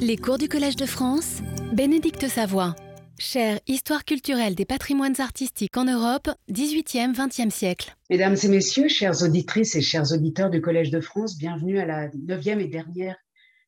Les cours du Collège de France, Bénédicte Savoie. Chère Histoire culturelle des patrimoines artistiques en Europe, 18e, 20e siècle. Mesdames et messieurs, chères auditrices et chers auditeurs du Collège de France, bienvenue à la neuvième et dernière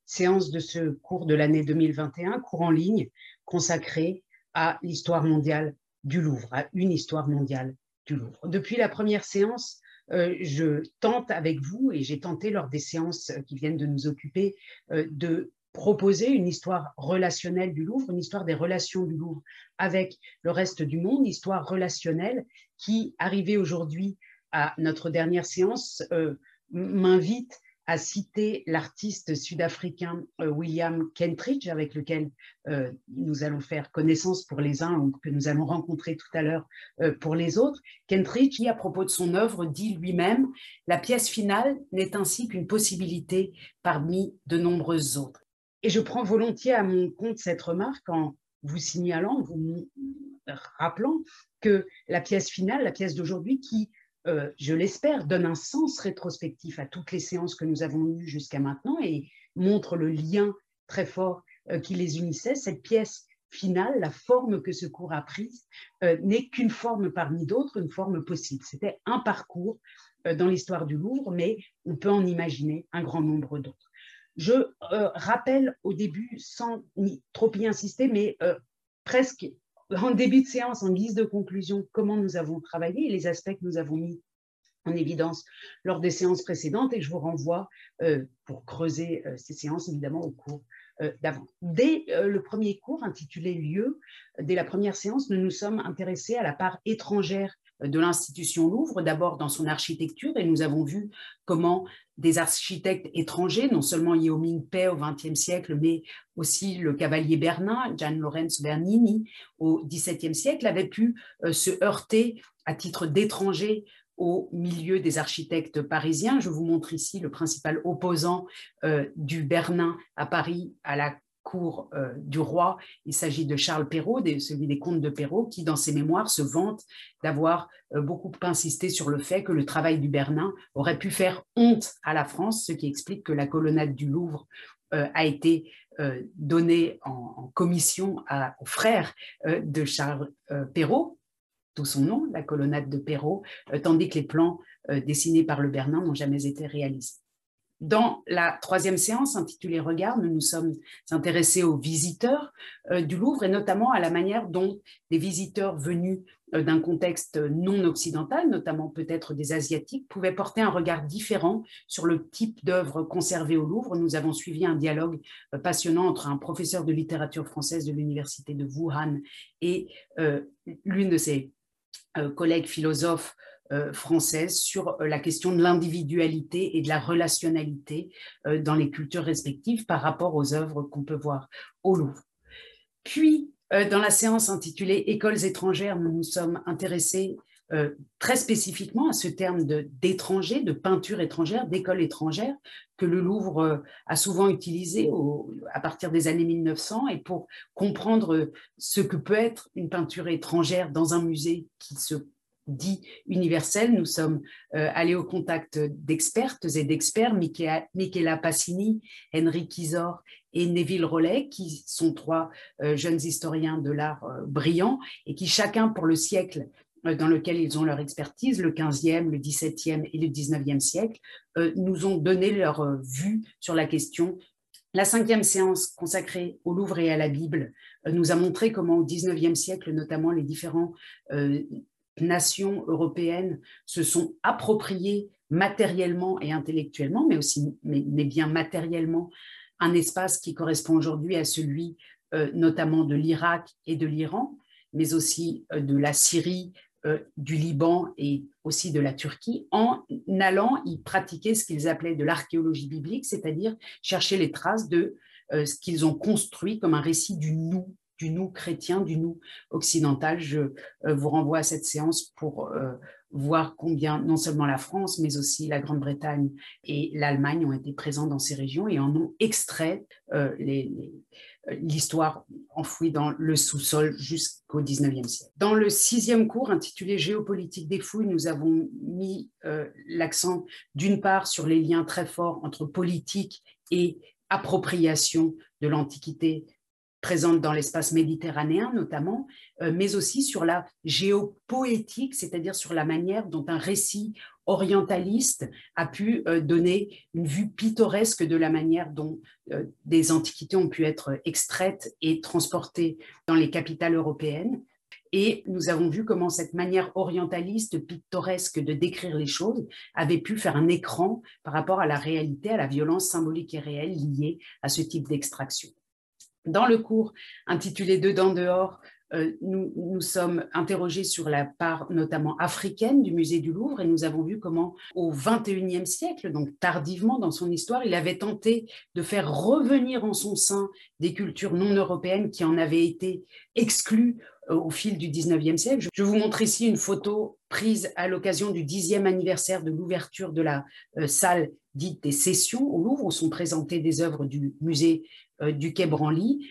séance de ce cours de l'année 2021, cours en ligne consacré à l'histoire mondiale du Louvre, à une histoire mondiale du Louvre. Depuis la première séance, euh, je tente avec vous, et j'ai tenté lors des séances qui viennent de nous occuper, euh, de proposer une histoire relationnelle du Louvre, une histoire des relations du Louvre avec le reste du monde, une histoire relationnelle qui, arrivée aujourd'hui à notre dernière séance, euh, m'invite à citer l'artiste sud-africain euh, William Kentridge, avec lequel euh, nous allons faire connaissance pour les uns ou que nous allons rencontrer tout à l'heure pour les autres. Kentridge, qui, à propos de son œuvre, dit lui-même La pièce finale n'est ainsi qu'une possibilité parmi de nombreuses autres. Et je prends volontiers à mon compte cette remarque en vous signalant, vous rappelant que la pièce finale, la pièce d'aujourd'hui, qui, euh, je l'espère, donne un sens rétrospectif à toutes les séances que nous avons eues jusqu'à maintenant et montre le lien très fort euh, qui les unissait, cette pièce finale, la forme que ce cours a prise, euh, n'est qu'une forme parmi d'autres, une forme possible. C'était un parcours dans l'histoire du Louvre, mais on peut en imaginer un grand nombre d'autres. Je euh, rappelle au début, sans trop y insister, mais euh, presque en début de séance, en guise de conclusion, comment nous avons travaillé et les aspects que nous avons mis en évidence lors des séances précédentes et je vous renvoie euh, pour creuser ces séances évidemment au cours d'avant. Dès le premier cours intitulé Lieu, dès la première séance, nous nous sommes intéressés à la part étrangère de l'institution Louvre, d'abord dans son architecture, et nous avons vu comment des architectes étrangers, non seulement Yeo Ming Pei au XXe siècle, mais aussi le cavalier Bernin, Gian Lorenzo Bernini, au XVIIe siècle, avaient pu euh, se heurter à titre d'étrangers au milieu des architectes parisiens. Je vous montre ici le principal opposant euh, du Bernin à Paris à la cour euh, du roi. Il s'agit de Charles Perrault, celui des comtes de Perrault, qui, dans ses mémoires, se vante d'avoir euh, beaucoup insisté sur le fait que le travail du Bernin aurait pu faire honte à la France, ce qui explique que la colonnade du Louvre euh, a été donnée en, commission aux frères de Charles Perrault, tout son nom, la colonnade de Perrault, tandis que les plans dessinés par le Bernin n'ont jamais été réalisés. Dans la troisième séance intitulée Regard, nous nous sommes intéressés aux visiteurs euh, du Louvre et notamment à la manière dont des visiteurs venus euh, d'un contexte non occidental, notamment peut-être des Asiatiques, pouvaient porter un regard différent sur le type d'œuvres conservées au Louvre. Nous avons suivi un dialogue euh, passionnant entre un professeur de littérature française de l'université de Wuhan et l'une de ses collègues philosophes française sur euh, la question de l'individualité et de la relationnalité euh, dans les cultures respectives par rapport aux œuvres qu'on peut voir au Louvre. Puis, dans la séance intitulée Écoles étrangères, nous nous sommes intéressés très spécifiquement à ce terme d'étranger, de, peinture étrangère, d'école étrangère, que le Louvre a souvent utilisé à partir des années 1900 et pour comprendre ce que peut être une peinture étrangère dans un musée qui se dit universel. Nous sommes euh, allés au contact d'expertes et d'experts, Michela Passini, Henry Kizor et Neville Rollet, qui sont trois euh, jeunes historiens de l'art euh, brillants et qui chacun pour le siècle dans lequel ils ont leur expertise, le 15e, le 17e et le 19e siècle, nous ont donné leur vue sur la question la cinquième séance consacrée au Louvre et à la Bible nous a montré comment au XIXe siècle, notamment les différents nations européennes se sont appropriées matériellement et intellectuellement, mais aussi mais, bien matériellement, un espace qui correspond aujourd'hui à celui euh, notamment de l'Irak et de l'Iran, mais aussi euh, de la Syrie, euh, du Liban et aussi de la Turquie, en allant y pratiquer ce qu'ils appelaient de l'archéologie biblique, c'est-à-dire chercher les traces de ce qu'ils ont construit comme un récit du nous du nous chrétien, du nous occidental. Je euh, vous renvoie à cette séance pour euh, voir combien non seulement la France, mais aussi la Grande-Bretagne et l'Allemagne ont été présents dans ces régions et en ont extrait euh, l'histoire enfouie dans le sous-sol jusqu'au 19e siècle. Dans le sixième cours intitulé Géopolitique des fouilles, nous avons mis l'accent d'une part sur les liens très forts entre politique et appropriation de l'Antiquité présente dans l'espace méditerranéen notamment, euh, mais aussi sur la géopoétique, c'est-à-dire sur la manière dont un récit orientaliste a pu euh, donner une vue pittoresque de la manière dont euh, des antiquités ont pu être extraites et transportées dans les capitales européennes. Et nous avons vu comment cette manière orientaliste, pittoresque de décrire les choses avait pu faire un écran par rapport à la réalité, à la violence symbolique et réelle liée à ce type d'extraction. Dans le cours intitulé Dedans dehors, euh, nous nous sommes interrogés sur la part notamment africaine du musée du Louvre et nous avons vu comment au XXIe siècle, donc tardivement dans son histoire, il avait tenté de faire revenir en son sein des cultures non européennes qui en avaient été exclues euh, au fil du XIXe siècle. Je vous montre ici une photo prise à l'occasion du dixième anniversaire de l'ouverture de la euh, salle dite des sessions au Louvre, où sont présentées des œuvres du musée du Quai Branly,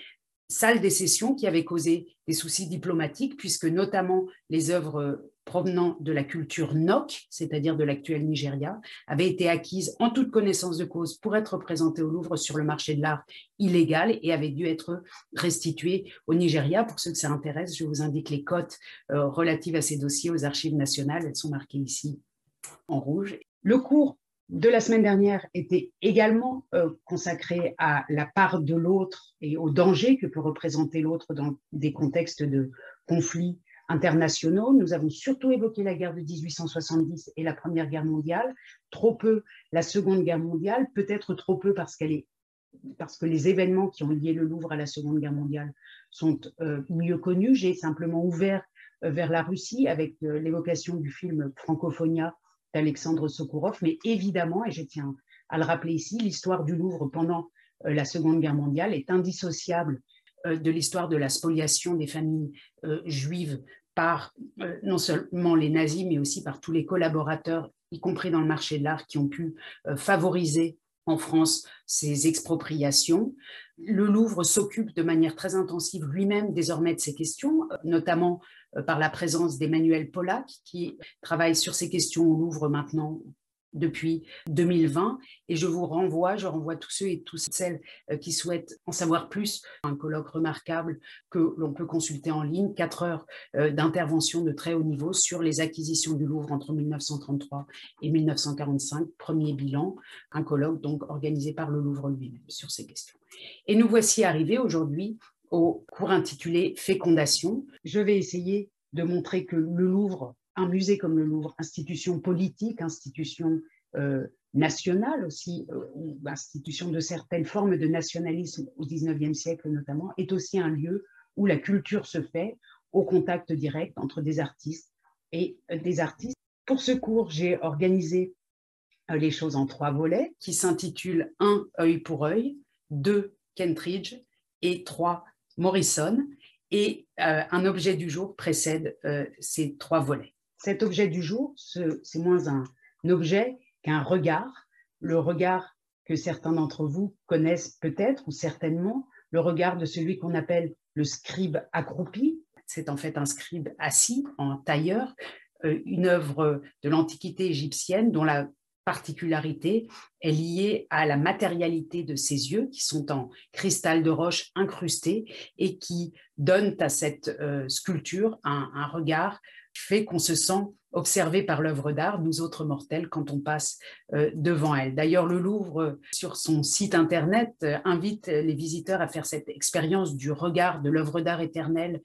salle des sessions qui avait causé des soucis diplomatiques, puisque notamment les œuvres provenant de la culture NOC, c'est-à-dire de l'actuel Nigeria, avaient été acquises en toute connaissance de cause pour être présentées au Louvre sur le marché de l'art illégal et avaient dû être restituées au Nigeria. Pour ceux que ça intéresse, je vous indique les cotes euh, relatives à ces dossiers aux archives nationales. Elles sont marquées ici en rouge. Le cours de la semaine dernière était également euh, consacré à la part de l'autre et au danger que peut représenter l'autre dans des contextes de conflits internationaux. Nous avons surtout évoqué la guerre de 1870 et la Première Guerre mondiale, trop peu la Seconde Guerre mondiale, peut-être trop peu parce, que les événements qui ont lié le Louvre à la Seconde Guerre mondiale sont euh, mieux connus. J'ai simplement ouvert euh, vers la Russie avec l'évocation du film Francophonia d'Alexandre Sokourov, mais évidemment, et je tiens à le rappeler ici, l'histoire du Louvre pendant euh, la Seconde Guerre mondiale est indissociable euh, de l'histoire de la spoliation des familles euh, juives par non seulement les nazis, mais aussi par tous les collaborateurs, y compris dans le marché de l'art, qui ont pu favoriser en France ces expropriations. Le Louvre s'occupe de manière très intensive lui-même désormais de ces questions, notamment par la présence d'Emmanuel Pollack, qui travaille sur ces questions au Louvre maintenant depuis 2020. Et je vous renvoie, je renvoie tous ceux et toutes celles euh, qui souhaitent en savoir plus, un colloque remarquable que l'on peut consulter en ligne, quatre heures euh, d'intervention de très haut niveau sur les acquisitions du Louvre entre 1933 et 1945, premier bilan, un colloque donc organisé par le Louvre lui-même sur ces questions. Et nous voici arrivés aujourd'hui au cours intitulé Fécondation. Je vais essayer de montrer que le Louvre, un musée comme le Louvre, institution politique, institution euh, nationale aussi, euh, institution de certaines formes de nationalisme au XIXe siècle notamment, est aussi un lieu où la culture se fait au contact direct entre des artistes et euh, des artistes. Pour ce cours, j'ai organisé les choses en trois volets qui s'intitulent 1 œil pour œil, 2 Kentridge et 3 Morrison, et euh, un objet du jour précède euh, ces trois volets. Cet objet du jour, c'est moins un, objet qu'un regard, le regard que certains d'entre vous connaissent peut-être ou certainement, le regard de celui qu'on appelle le scribe accroupi. C'est en fait un scribe assis en tailleur, euh, une œuvre de l'Antiquité égyptienne dont la particularité est liée à la matérialité de ses yeux, qui sont en cristal de roche incrusté et qui donnent à cette euh, sculpture un, regard fait qu'on se sent observé par l'œuvre d'art, nous autres mortels, quand on passe euh, devant elle. D'ailleurs, le Louvre, sur son site internet, euh, invite les visiteurs à faire cette expérience du regard de l'œuvre d'art éternelle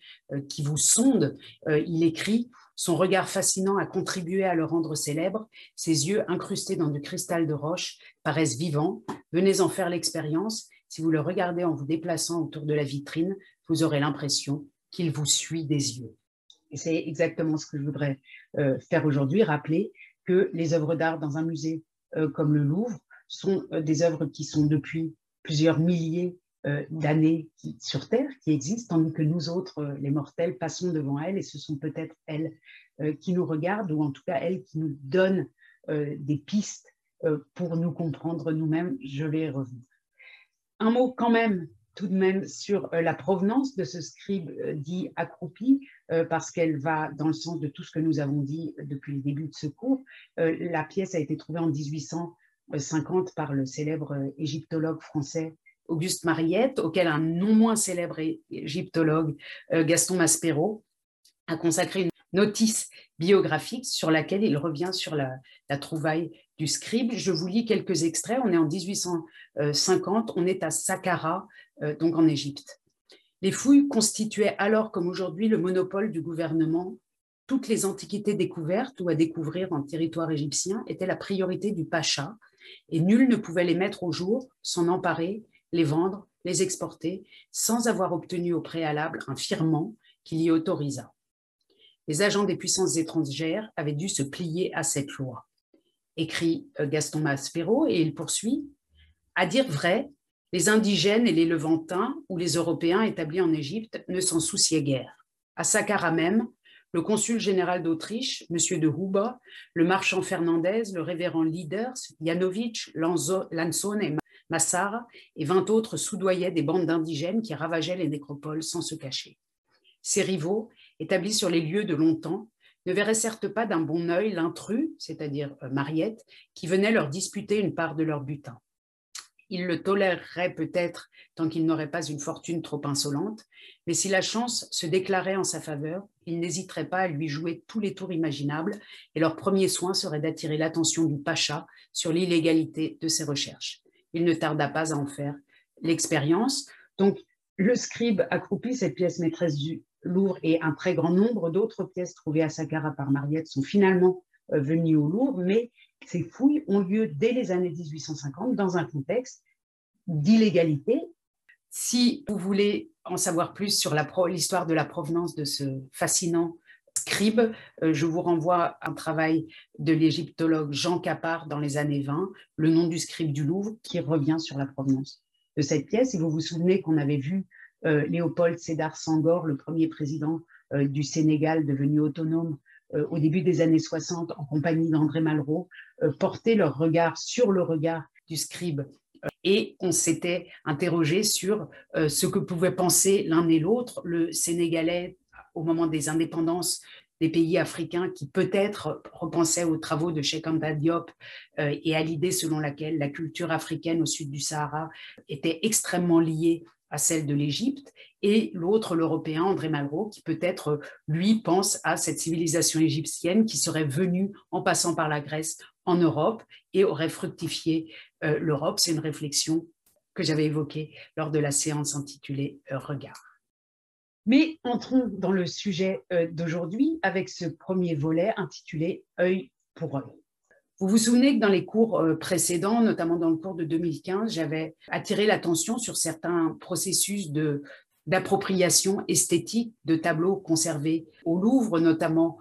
qui vous sonde. il écrit son regard fascinant a contribué à le rendre célèbre. Ses yeux, incrustés dans du cristal de roche, paraissent vivants. Venez en faire l'expérience. Si vous le regardez en vous déplaçant autour de la vitrine, vous aurez l'impression qu'il vous suit des yeux. Et c'est exactement ce que je voudrais euh, faire aujourd'hui, rappeler que les œuvres d'art dans un musée euh, comme le Louvre sont euh, des œuvres qui sont depuis plusieurs milliers d'années sur Terre qui existent, tandis que nous autres, euh, les mortels, passons devant elles et ce sont peut-être elles euh, qui nous regardent ou en tout cas elles qui nous donnent des pistes pour nous comprendre nous-mêmes. Je vais revenir. Un mot quand même tout de même sur la provenance de ce scribe dit accroupi, parce qu'elle va dans le sens de tout ce que nous avons dit depuis le début de ce cours. La pièce a été trouvée en 1850 par le célèbre égyptologue français Auguste Mariette, auquel un non moins célèbre égyptologue, Gaston Maspero, a consacré une notice biographique sur laquelle il revient sur la, trouvaille du scribe. Je vous lis quelques extraits. On est en 1850, on est à Saqqara, donc en Égypte. Les fouilles constituaient alors comme aujourd'hui le monopole du gouvernement. Toutes les antiquités découvertes ou à découvrir en territoire égyptien étaient la priorité du pacha et nul ne pouvait les mettre au jour, s'en emparer, les vendre, les exporter, sans avoir obtenu au préalable un firmant qui l'y autorisât. Les agents des puissances étrangères avaient dû se plier à cette loi. Écrit euh, Gaston Maspero, et il poursuit À dire vrai, les indigènes et les Levantins ou les Européens établis en Égypte ne s'en souciaient guère. À Saqqara même, le consul général d'Autriche, M. de Huba, le marchand Fernandez, le révérend Lieders, Janovic, Lanzone et Massara et vingt autres soudoyaient des bandes d'indigènes qui ravageaient les nécropoles sans se cacher. Ces rivaux, établis sur les lieux de longtemps, ne verraient certes pas d'un bon œil l'intrus, c'est-à-dire euh, Mariette, qui venait leur disputer une part de leur butin. Il le tolérerait peut-être tant qu'il n'aurait pas une fortune trop insolente, mais si la chance se déclarait en sa faveur, il n'hésiterait pas à lui jouer tous les tours imaginables, et leur premier soin serait d'attirer l'attention du pacha sur l'illégalité de ses recherches. Il ne tarda pas à en faire l'expérience. Donc, le scribe accroupi, cette pièce maîtresse du Louvre, et un très grand nombre d'autres pièces trouvées à Saqqara par Mariette sont finalement euh, venues au Louvre, mais ces fouilles ont lieu dès les années 1850 dans un contexte d'illégalité. Si vous voulez en savoir plus sur l'histoire de la provenance de ce fascinant scribe, euh, je vous renvoie à un travail de l'égyptologue Jean Capard dans les années 20, Le nom du scribe du Louvre, qui revient sur la provenance de cette pièce. Et vous vous souvenez qu'on avait vu euh, Léopold Sédar Senghor, le premier président euh, du Sénégal devenu autonome au début des années 60 en compagnie d'André Malraux, porter leur regard sur le regard du scribe et on s'était interrogé sur ce que pouvaient penser l'un et l'autre, le Sénégalais au moment des indépendances des pays africains qui peut-être repensaient aux travaux de Cheikh Anta Diop euh, et à l'idée selon laquelle la culture africaine au sud du Sahara était extrêmement liée à celle de l'Égypte, et l'autre, l'Européen, André Malraux, qui peut-être, lui, pense à cette civilisation égyptienne qui serait venue en passant par la Grèce en Europe et aurait fructifié euh, l'Europe. C'est une réflexion que j'avais évoquée lors de la séance intitulée euh, Regard. Mais entrons dans le sujet euh, d'aujourd'hui avec ce premier volet intitulé Œil pour œil. Vous vous souvenez que dans les cours précédents, notamment dans le cours de 2015, j'avais attiré l'attention sur certains processus d'appropriation esthétique de tableaux conservés au Louvre, notamment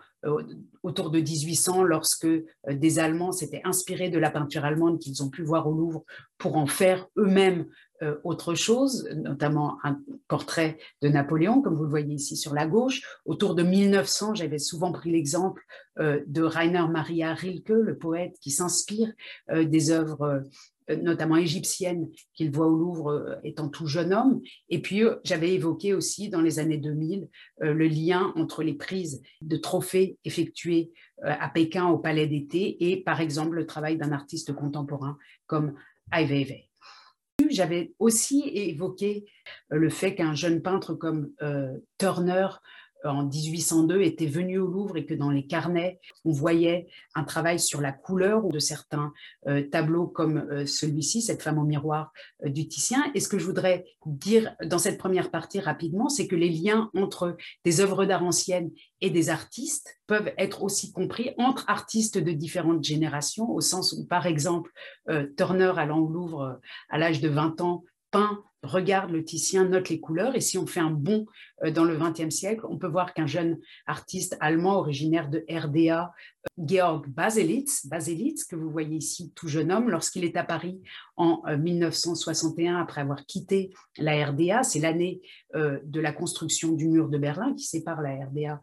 autour de 1800, lorsque euh, des Allemands s'étaient inspirés de la peinture allemande qu'ils ont pu voir au Louvre pour en faire eux-mêmes euh, autre chose, notamment un portrait de Napoléon, comme vous le voyez ici sur la gauche. Autour de 1900, j'avais souvent pris l'exemple euh, de Rainer Maria Rilke, le poète qui s'inspire des œuvres notamment égyptienne, qu'il voit au Louvre euh, étant tout jeune homme. Et puis, euh, j'avais évoqué aussi dans les années 2000 le lien entre les prises de trophées effectuées à Pékin au Palais d'été et, par exemple, le travail d'un artiste contemporain comme Ai Weiwei. J'avais aussi évoqué le fait qu'un jeune peintre comme Turner en 1802 était venu au Louvre et que dans les carnets, on voyait un travail sur la couleur de certains euh, tableaux comme euh, celui-ci, cette femme au miroir euh, du Titien. Et ce que je voudrais dire dans cette première partie rapidement, c'est que les liens entre des œuvres d'art anciennes et des artistes peuvent être aussi compris entre artistes de différentes générations, au sens où, par exemple, Turner allant au Louvre à l'âge de 20 ans, peint regarde le Titien, note les couleurs, et si on fait un bond euh, dans le XXe siècle, on peut voir qu'un jeune artiste allemand originaire de RDA, euh, Georg Baselitz, Baselitz, que vous voyez ici, tout jeune homme, lorsqu'il est à Paris en 1961, euh, après avoir quitté la RDA, c'est l'année de la construction du mur de Berlin qui sépare la RDA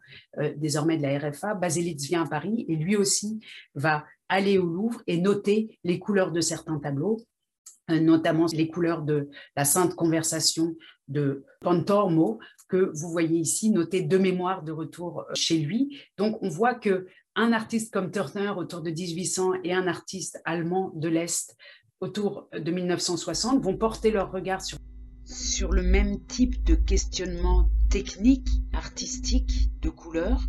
désormais de la RFA, Baselitz vient à Paris et lui aussi va aller au Louvre et noter les couleurs de certains tableaux notamment les couleurs de la Sainte Conversation de Pantormo, que vous voyez ici noté de mémoire de retour euh, chez lui. Donc on voit que un artiste comme Turner autour de 1800 et un artiste allemand de l'Est autour de 1960, vont porter leur regard sur, sur le même type de questionnement technique, artistique, de couleur,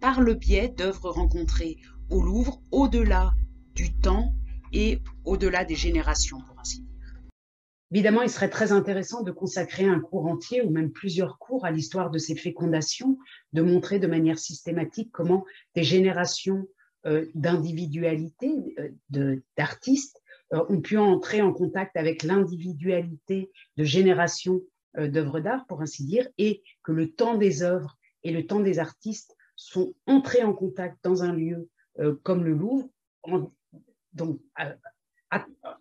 par le biais d'œuvres rencontrées au Louvre, au-delà du temps et au-delà des générations, pour ainsi dire. Évidemment, il serait très intéressant de consacrer un cours entier ou même plusieurs cours à l'histoire de ces fécondations, de montrer de manière systématique comment des générations euh, d'individualité, euh, d'artistes, euh, ont pu entrer en contact avec l'individualité de générations d'œuvres d'art, pour ainsi dire, et que le temps des œuvres et le temps des artistes sont entrés en contact dans un lieu comme le Louvre, donc,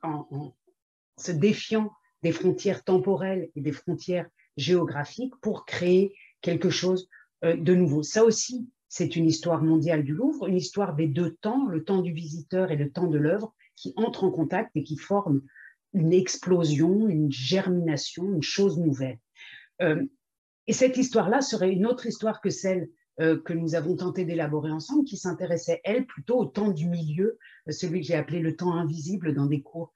en se défiant des frontières temporelles et des frontières géographiques pour créer quelque chose de nouveau. Ça aussi, c'est une histoire mondiale du Louvre, une histoire des deux temps, le temps du visiteur et le temps de l'œuvre, qui entrent en contact et qui forment une explosion, une germination, une chose nouvelle. Euh, et cette histoire-là serait une autre histoire que celle euh, que nous avons tenté d'élaborer ensemble, qui s'intéressait, elle, plutôt au temps du milieu, euh, celui que j'ai appelé le temps invisible dans des cours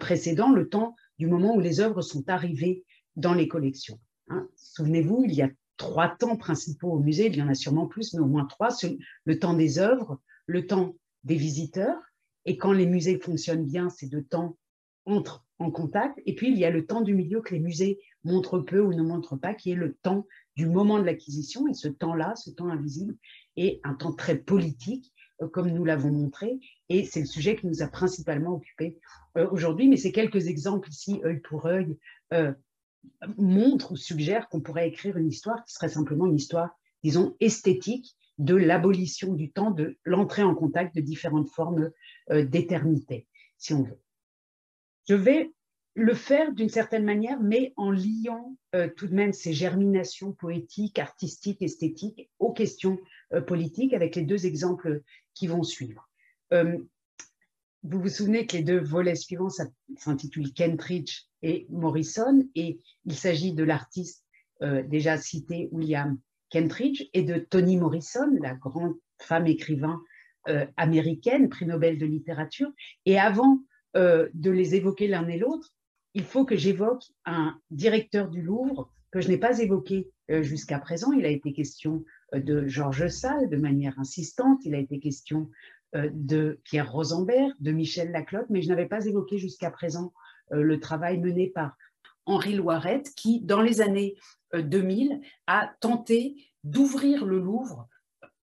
précédents, le temps du moment où les œuvres sont arrivées dans les collections. Hein. Souvenez-vous, il y a trois temps principaux au musée, il y en a sûrement plus, mais au moins trois, le temps des œuvres, le temps des visiteurs, et quand les musées fonctionnent bien, ces deux temps entrent en contact, et puis il y a le temps du milieu que les musées montrent peu ou ne montrent pas, qui est le temps du moment de l'acquisition, et ce temps-là, ce temps invisible, est un temps très politique, euh, comme nous l'avons montré, et c'est le sujet qui nous a principalement occupé euh, aujourd'hui, mais ces quelques exemples ici, œil pour œil, euh, montre ou suggère qu'on pourrait écrire une histoire qui serait simplement une histoire, disons, esthétique de l'abolition du temps, de l'entrée en contact de différentes formes d'éternité, si on veut. Je vais le faire d'une certaine manière, mais en liant euh, tout de même ces germinations poétiques, artistiques, esthétiques aux questions euh, politiques avec les deux exemples qui vont suivre. vous vous souvenez que les deux volets suivants s'intitulent Kentridge et Morrison, et il s'agit de l'artiste euh, déjà cité William Kentridge et de Toni Morrison, la grande femme écrivain euh, américaine, prix Nobel de littérature. Et avant euh, de les évoquer l'un et l'autre, il faut que j'évoque un directeur du Louvre que je n'ai pas évoqué jusqu'à présent. Il a été question de Georges Sall de manière insistante, il a été question de Pierre Rosenberg, de Michel Laclotte, mais je n'avais pas évoqué jusqu'à présent euh, le travail mené par Henri Loirette, qui, dans les années 2000, euh, a tenté d'ouvrir le Louvre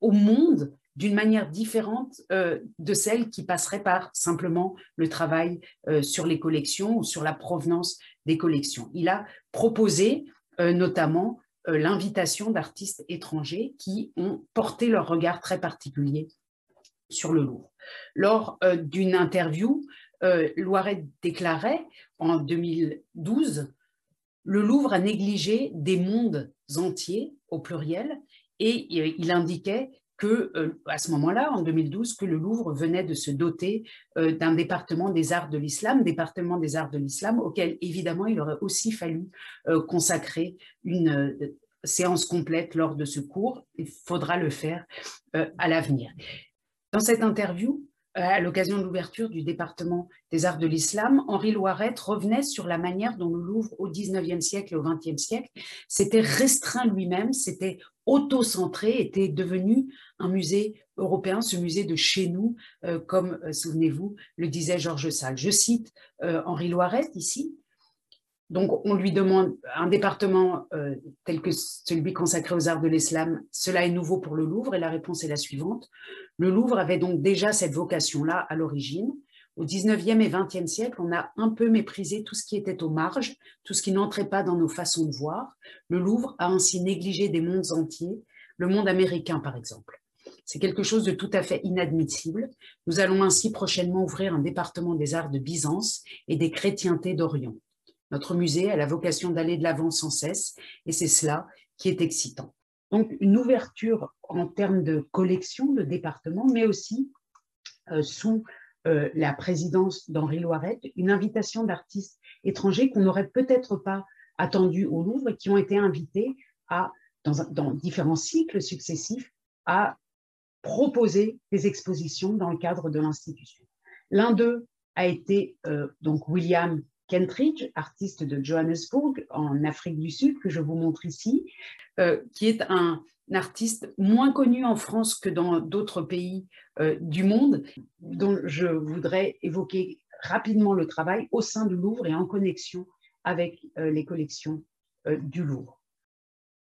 au monde d'une manière différente euh, de celle qui passerait par simplement le travail sur les collections ou sur la provenance des collections. Il a proposé notamment l'invitation d'artistes étrangers qui ont porté leur regard très particulier sur le Louvre. Lors d'une interview euh, Loiret déclarait en 2012 le Louvre a négligé des mondes entiers au pluriel et euh, il indiquait que euh, à ce moment-là, en 2012, que le Louvre venait de se doter d'un département des arts de l'islam, département des arts de l'islam auquel évidemment il aurait aussi fallu consacrer une séance complète lors de ce cours. Il faudra le faire à l'avenir. Dans cette interview, euh, à l'occasion de l'ouverture du département des arts de l'islam, Henri Loiret revenait sur la manière dont le Louvre, au XIXe siècle et au XXe siècle, s'était restreint lui-même, s'était auto-centré, était devenu un musée européen, ce musée de chez nous, euh, comme, euh, souvenez-vous, le disait Georges Sall. Je cite Henri Loiret ici, donc, on lui demande un département euh, tel que celui consacré aux arts de l'islam, cela est nouveau pour le Louvre et la réponse est la suivante. Le Louvre avait donc déjà cette vocation-là à l'origine. Au 19e et 20e siècle, on a un peu méprisé tout ce qui était aux marges, tout ce qui n'entrait pas dans nos façons de voir. Le Louvre a ainsi négligé des mondes entiers, le monde américain par exemple. C'est quelque chose de tout à fait inadmissible. Nous allons ainsi prochainement ouvrir un département des arts de Byzance et des chrétientés d'Orient. Notre musée a la vocation d'aller de l'avant sans cesse et c'est cela qui est excitant. Donc une ouverture en termes de collection, de département, mais aussi euh, sous euh, la présidence d'Henri Loiret, une invitation d'artistes étrangers qu'on n'aurait peut-être pas attendus au Louvre et qui ont été invités à, dans, dans différents cycles successifs à proposer des expositions dans le cadre de l'institution. L'un d'eux a été donc William Kentridge, artiste de Johannesburg en Afrique du Sud, que je vous montre ici, qui est un, artiste moins connu en France que dans d'autres pays du monde, dont je voudrais évoquer rapidement le travail au sein du Louvre et en connexion avec les collections du Louvre.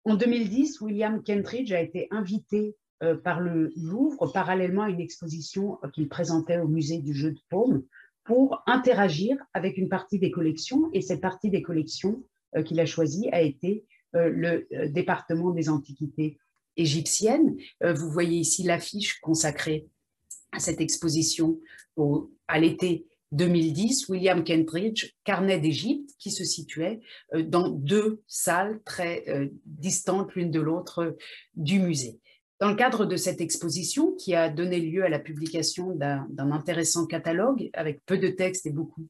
En 2010, William Kentridge a été invité euh, par le Louvre parallèlement à une exposition euh, qu'il présentait au musée du jeu de paume pour interagir avec une partie des collections. Et cette partie des collections euh, qu'il a choisie a été le département des antiquités égyptiennes. Vous voyez ici l'affiche consacrée à cette exposition à l'été 2010, William Kentridge, Carnet d'Égypte, qui se situait euh, dans deux salles très euh, distantes l'une de l'autre euh, du musée. Dans le cadre de cette exposition, qui a donné lieu à la publication d'un intéressant catalogue avec peu de textes et beaucoup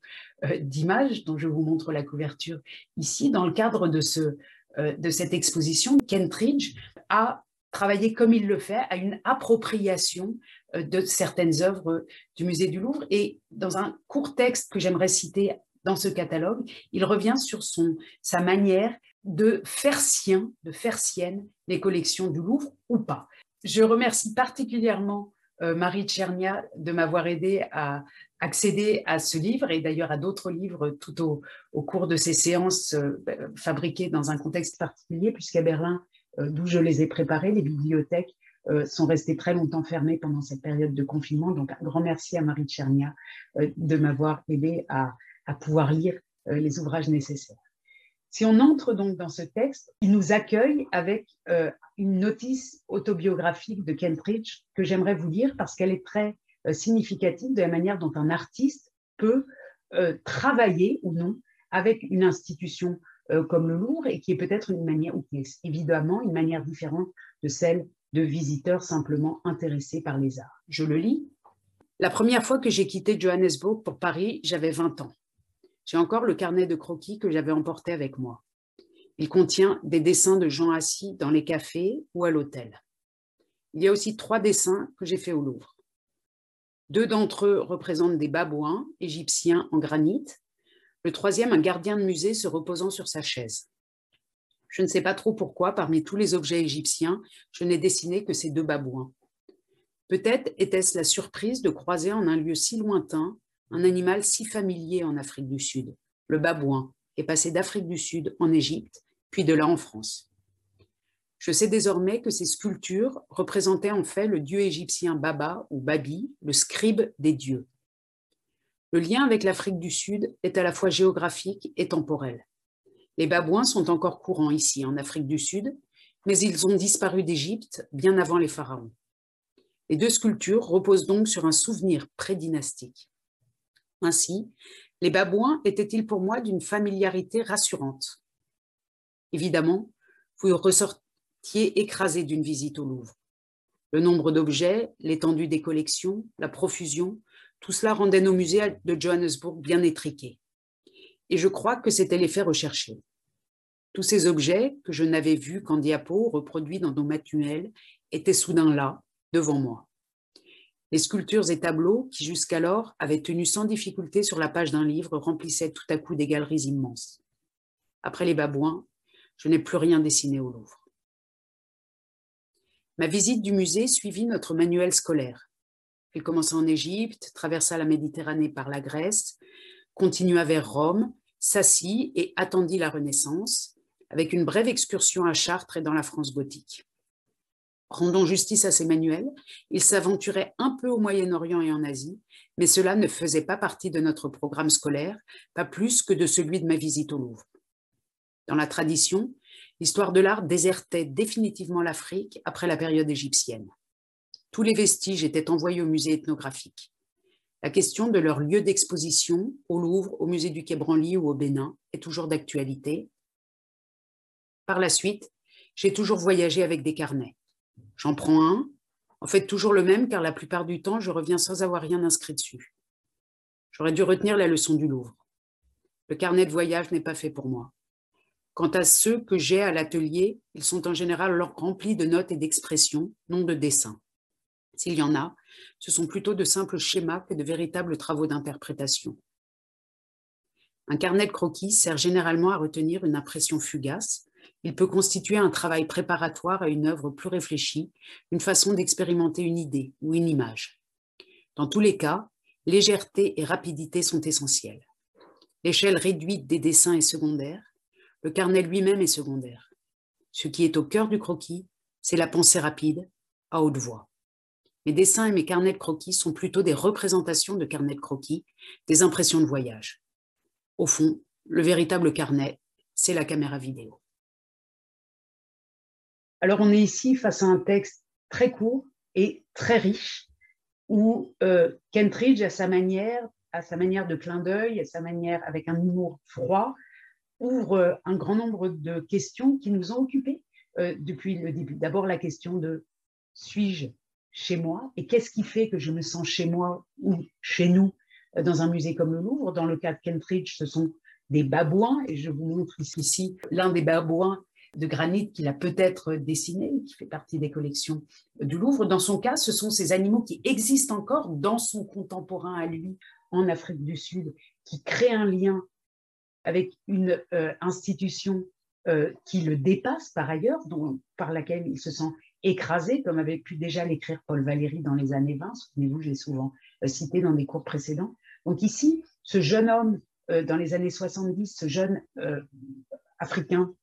d'images, dont je vous montre la couverture ici, dans le cadre de, ce, de cette exposition, Kentridge a travaillé comme il le fait à une appropriation euh, de certaines œuvres du musée du Louvre. Et dans un court texte que j'aimerais citer dans ce catalogue, il revient sur son, sa manière de faire sien, de faire sienne les collections du Louvre ou pas. Je remercie particulièrement euh, Marie Tchernia de m'avoir aidé à accéder à ce livre et d'ailleurs à d'autres livres tout au, cours de ces séances euh, fabriquées dans un contexte particulier, puisqu'à Berlin, d'où je les ai préparées, les bibliothèques euh, sont restés très longtemps fermés pendant cette période de confinement. Donc, un grand merci à Marie Tchernia euh, de m'avoir aidé à, pouvoir lire euh, les ouvrages nécessaires. Si on entre donc dans ce texte, il nous accueille avec une notice autobiographique de Kentridge que j'aimerais vous lire parce qu'elle est très significative de la manière dont un artiste peut travailler ou non avec une institution comme le Louvre et qui est peut-être une manière, ou qui est évidemment une manière différente de celle de visiteurs simplement intéressés par les arts. Je le lis. La première fois que j'ai quitté Johannesburg pour Paris, j'avais 20 ans. J'ai encore le carnet de croquis que j'avais emporté avec moi. Il contient des dessins de gens assis dans les cafés ou à l'hôtel. Il y a aussi trois dessins que j'ai faits au Louvre. Deux d'entre eux représentent des babouins égyptiens en granit. Le troisième, un gardien de musée se reposant sur sa chaise. Je ne sais pas trop pourquoi, parmi tous les objets égyptiens, je n'ai dessiné que ces deux babouins. Peut-être était-ce la surprise de croiser en un lieu si lointain un animal si familier en Afrique du Sud, le babouin, est passé d'Afrique du Sud en Égypte, puis de là en France. Je sais désormais que ces sculptures représentaient en fait le dieu égyptien Baba ou Babi, le scribe des dieux. Le lien avec l'Afrique du Sud est à la fois géographique et temporel. Les babouins sont encore courants ici, en Afrique du Sud, mais ils ont disparu d'Égypte bien avant les pharaons. Les deux sculptures reposent donc sur un souvenir prédynastique. Ainsi, les babouins étaient-ils pour moi d'une familiarité rassurante? Évidemment, vous ressortiez écrasé d'une visite au Louvre. Le nombre d'objets, l'étendue des collections, la profusion, tout cela rendait nos musées de Johannesburg bien étriqués et je crois que c'était l'effet recherché. Tous ces objets que je n'avais vus qu'en diapo, reproduits dans nos manuels, étaient soudain là, devant moi. Les sculptures et tableaux, qui jusqu'alors avaient tenu sans difficulté sur la page d'un livre, remplissaient tout à coup des galeries immenses. Après les babouins, je n'ai plus rien dessiné au Louvre. Ma visite du musée suivit notre manuel scolaire. Elle commença en Égypte, traversa la Méditerranée par la Grèce, continua vers Rome, s'assit et attendit la Renaissance, avec une brève excursion à Chartres et dans la France gothique. Rendons justice à ces manuels, il s'aventurait un peu au Moyen-Orient et en Asie, mais cela ne faisait pas partie de notre programme scolaire, pas plus que de celui de ma visite au Louvre. Dans la tradition, l'histoire de l'art désertait définitivement l'Afrique après la période égyptienne. Tous les vestiges étaient envoyés au musée ethnographique. La question de leur lieu d'exposition au Louvre, au musée du Quai Branly ou au Bénin est toujours d'actualité. Par la suite, j'ai toujours voyagé avec des carnets. J'en prends un, en fait toujours le même car la plupart du temps, je reviens sans avoir rien inscrit dessus. J'aurais dû retenir la leçon du Louvre. Le carnet de voyage n'est pas fait pour moi. Quant à ceux que j'ai à l'atelier, ils sont en général remplis de notes et d'expressions, non de dessins. S'il y en a, ce sont plutôt de simples schémas que de véritables travaux d'interprétation. Un carnet de croquis sert généralement à retenir une impression fugace. Il peut constituer un travail préparatoire à une œuvre plus réfléchie, une façon d'expérimenter une idée ou une image. Dans tous les cas, légèreté et rapidité sont essentielles. L'échelle réduite des dessins est secondaire, le carnet lui-même est secondaire. Ce qui est au cœur du croquis, c'est la pensée rapide, à haute voix. Mes dessins et mes carnets de croquis sont plutôt des représentations de carnets de croquis, des impressions de voyage. Au fond, le véritable carnet, c'est la caméra vidéo. Alors on est ici face à un texte très court et très riche, où euh, Kentridge, à sa manière, de clin d'œil, à sa manière avec un humour froid, ouvre euh, un grand nombre de questions qui nous ont occupés euh, depuis le début. D'abord la question de suis-je chez moi et qu'est-ce qui fait que je me sens chez moi ou chez nous dans un musée comme le Louvre? Dans le cas de Kentridge, ce sont des babouins et je vous montre ici l'un des babouins de granit qu'il a peut-être dessiné, qui fait partie des collections du Louvre. Dans son cas, ce sont ces animaux qui existent encore dans son contemporain à lui en Afrique du Sud, qui créent un lien avec une euh, institution euh, qui le dépasse par ailleurs, par laquelle il se sent écrasé, comme avait pu déjà l'écrire Paul Valéry dans les années 20. Souvenez-vous, j'ai souvent euh, cité dans des cours précédents. Donc ici, ce jeune homme dans les années 70, ce jeune africain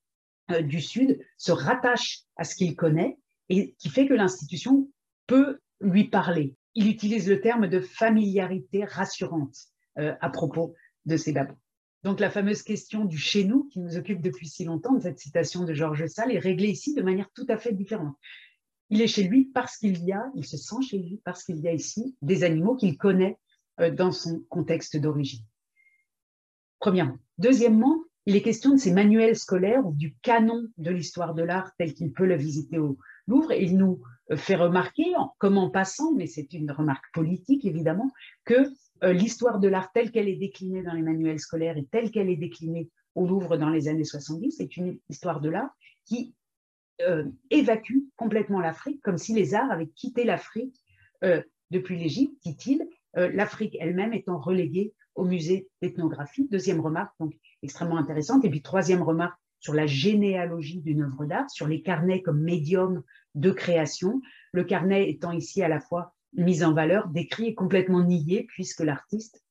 du Sud, se rattache à ce qu'il connaît et qui fait que l'institution peut lui parler. Il utilise le terme de familiarité rassurante à propos de ces babous. Donc la fameuse question du chez nous qui nous occupe depuis si longtemps, de cette citation de Georges Sall, est réglée ici de manière tout à fait différente. Il est chez lui parce qu'il y a, il se sent chez lui parce qu'il y a ici des animaux qu'il connaît euh, dans son contexte d'origine. Premièrement. Deuxièmement, il est question de ces manuels scolaires ou du canon de l'histoire de l'art tel qu'il peut le visiter au Louvre. Il nous euh, fait remarquer, comme en passant, mais c'est une remarque politique évidemment, que euh, l'histoire de l'art telle qu'elle est déclinée dans les manuels scolaires et telle qu'elle est déclinée au Louvre dans les années 70, c'est une histoire de l'art qui euh, évacue complètement l'Afrique, comme si les arts avaient quitté l'Afrique depuis l'Égypte, dit-il, l'Afrique elle-même étant reléguée au musée d'ethnographie. Deuxième remarque, donc extrêmement intéressante. Et puis troisième remarque sur la généalogie d'une œuvre d'art, sur les carnets comme médium de création. Le carnet étant ici à la fois mise en valeur, décrit et complètement nié, puisque l'artiste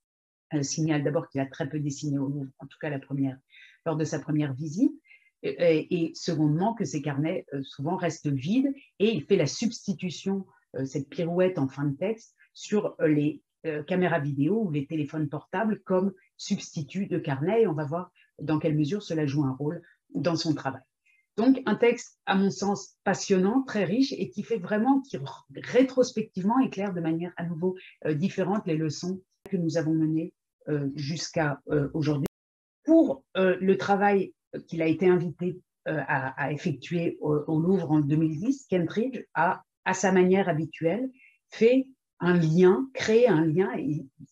euh, signale d'abord qu'il a très peu dessiné au Louvre, en tout cas la première, lors de sa première visite, et, secondement que ses carnets euh, souvent restent vides, et il fait la substitution, euh, cette pirouette en fin de texte, sur les caméras vidéo ou les téléphones portables comme substitut de carnet, et on va voir dans quelle mesure cela joue un rôle dans son travail. Donc, un texte, à mon sens, passionnant, très riche et qui fait vraiment, qui rétrospectivement éclaire de manière à nouveau euh, différente les leçons que nous avons menées euh, jusqu'à euh, aujourd'hui. Pour le travail qu'il a été invité à, effectuer au, Louvre en 2010, Kentridge a, à sa manière habituelle, fait un lien, créé un lien,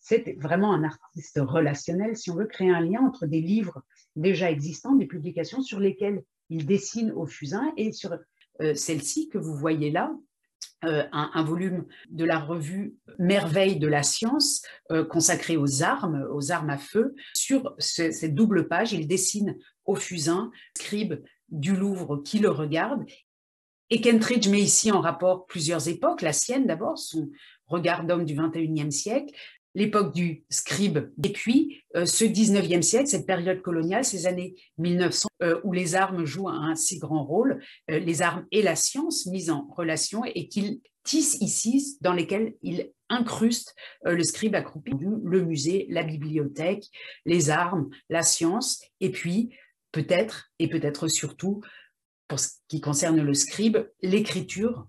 c'est vraiment un artiste relationnel, si on veut créer un lien entre des livres déjà existants, des publications sur lesquelles il dessine au fusain et sur euh, celle-ci que vous voyez là, euh, un, volume de la revue Merveille de la science euh, consacré aux armes, aux armes à feu. Sur cette double page, il dessine au fusain, scribe du Louvre qui le regarde. Et Kentridge met ici en rapport plusieurs époques, la sienne d'abord, son regard d'homme du 21e siècle, l'époque du scribe, et puis euh, ce 19e siècle, cette période coloniale, ces années 1900, euh, où les armes jouent un, si grand rôle, euh, les armes et la science mises en relation, et qu'il tisse ici, dans lesquelles il incruste le scribe accroupi, le musée, la bibliothèque, les armes, la science, et puis peut-être, et peut-être surtout, pour ce qui concerne le scribe, l'écriture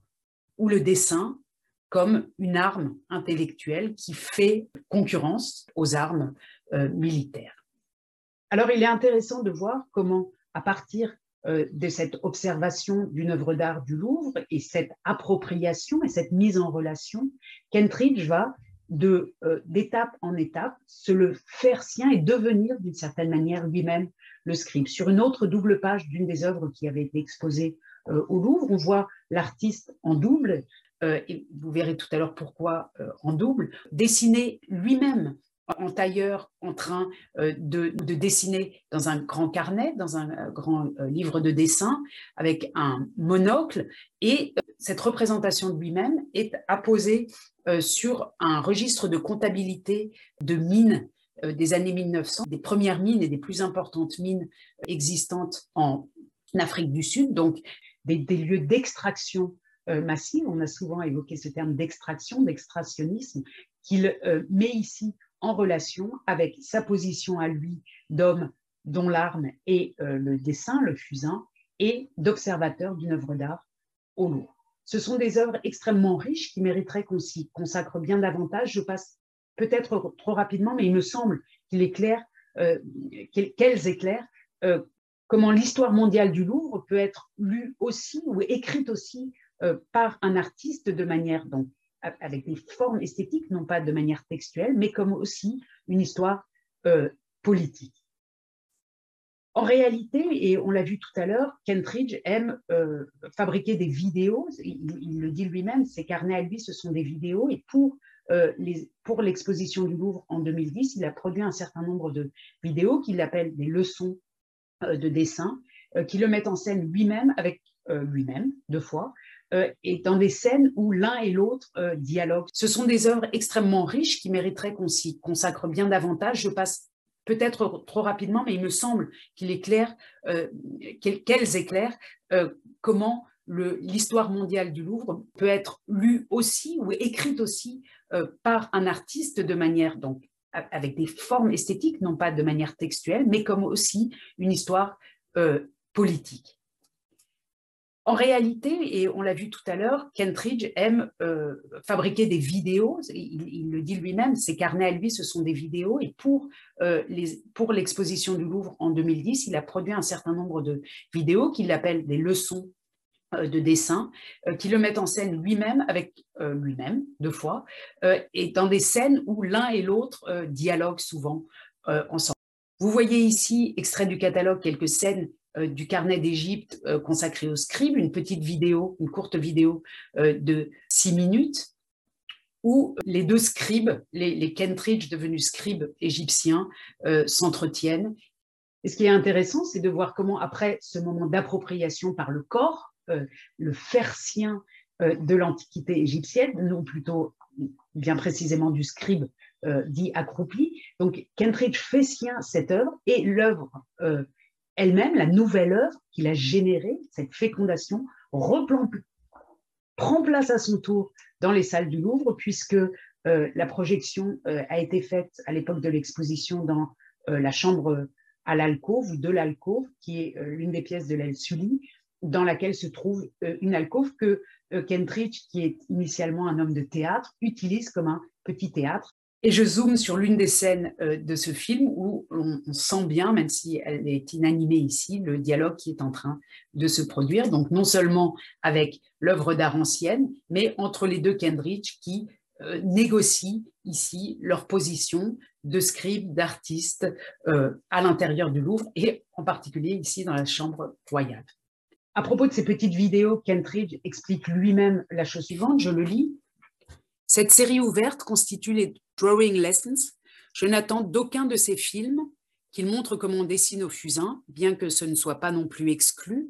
ou le dessin, comme une arme intellectuelle qui fait concurrence aux armes euh, militaires. Alors il est intéressant de voir comment, à partir euh, de cette observation d'une œuvre d'art du Louvre et cette appropriation et cette mise en relation, Kentridge va euh, d'étape en étape se le faire sien et devenir d'une certaine manière lui-même Sur une autre double page d'une des œuvres qui avait été exposée au Louvre, on voit l'artiste en double et vous verrez tout à l'heure pourquoi en double, dessiner lui-même en tailleur en train de, dessiner dans un grand carnet, dans un grand livre de dessin, avec un monocle. Et cette représentation de lui-même est apposée sur un registre de comptabilité de mines des années 1900, des premières mines et des plus importantes mines existantes en Afrique du Sud, donc des, lieux d'extraction massive. On a souvent évoqué ce terme d'extraction, d'extractionnisme, qu'il met ici en relation avec sa position à lui d'homme dont l'arme est euh, le dessin, le fusain, et d'observateur d'une œuvre d'art au Louvre. Ce sont des œuvres extrêmement riches qui mériteraient qu'on s'y consacre bien davantage. Je passe peut-être trop rapidement, mais il me semble qu'il éclaire, euh, qu'elles éclairent euh, comment l'histoire mondiale du Louvre peut être lue aussi ou écrite aussi par un artiste de manière donc avec des formes esthétiques, non pas de manière textuelle, mais comme aussi une histoire euh, politique. En réalité, et on l'a vu tout à l'heure, Kentridge aime euh, fabriquer des vidéos. Il, le dit lui-même, ses carnets à lui, ce sont des vidéos. Et pour, euh, pour l'exposition du Louvre en 2010, il a produit un certain nombre de vidéos qu'il appelle des leçons de dessin, qui le mettent en scène lui-même, avec lui-même, deux fois, euh, et dans des scènes où l'un et l'autre euh, dialoguent. Ce sont des œuvres extrêmement riches qui mériteraient qu'on s'y consacre bien davantage. Je passe peut-être trop rapidement, mais il me semble qu'il éclaire, euh, qu'elles éclairent comment l'histoire mondiale du Louvre peut être lue aussi ou écrite aussi par un artiste de manière donc avec des formes esthétiques, non pas de manière textuelle, mais comme aussi une histoire politique. En réalité, et on l'a vu tout à l'heure, Kentridge aime euh, fabriquer des vidéos. Il, le dit lui-même, ses carnets à lui, ce sont des vidéos. Et pour, euh, l'exposition du Louvre en 2010, il a produit un certain nombre de vidéos qu'il appelle des leçons euh, de dessin, qui le mettent en scène lui-même, avec lui-même, deux fois, et dans des scènes où l'un et l'autre dialoguent souvent ensemble. Vous voyez ici, extrait du catalogue, quelques scènes euh, du carnet d'Égypte euh, consacré aux scribes, une petite vidéo, une courte vidéo euh, de six minutes, où les deux scribes, les, Kentridge devenus scribes égyptiens, s'entretiennent. Et ce qui est intéressant, c'est de voir comment, après ce moment d'appropriation par le corps, le fersien de l'Antiquité égyptienne, non plutôt bien précisément du scribe dit accroupi. Donc Kentridge fait sien cette œuvre et l'œuvre elle-même, la nouvelle œuvre qu'il a générée, cette fécondation, prend place à son tour dans les salles du Louvre, puisque euh, la projection euh, a été faite à l'époque de l'exposition dans euh, la chambre à l'alcôve ou de l'alcôve, qui est l'une des pièces de l'aile Sully, dans laquelle se trouve une alcôve que Kentridge, qui est initialement un homme de théâtre, utilise comme un petit théâtre et je zoome sur l'une des scènes euh, de ce film où on, sent bien, même si elle est inanimée ici, le dialogue qui est en train de se produire. Donc non seulement avec l'œuvre d'art ancienne, mais entre les deux Kendridge qui euh, négocient ici leur position de scribe, d'artiste euh, à l'intérieur du Louvre et en particulier ici dans la chambre royale. À propos de ces petites vidéos, Kentridge explique lui-même la chose suivante, je le lis. Cette série ouverte constitue les Drawing Lessons. Je n'attends d'aucun de ces films qu'ils montrent comment on dessine au fusain, bien que ce ne soit pas non plus exclu.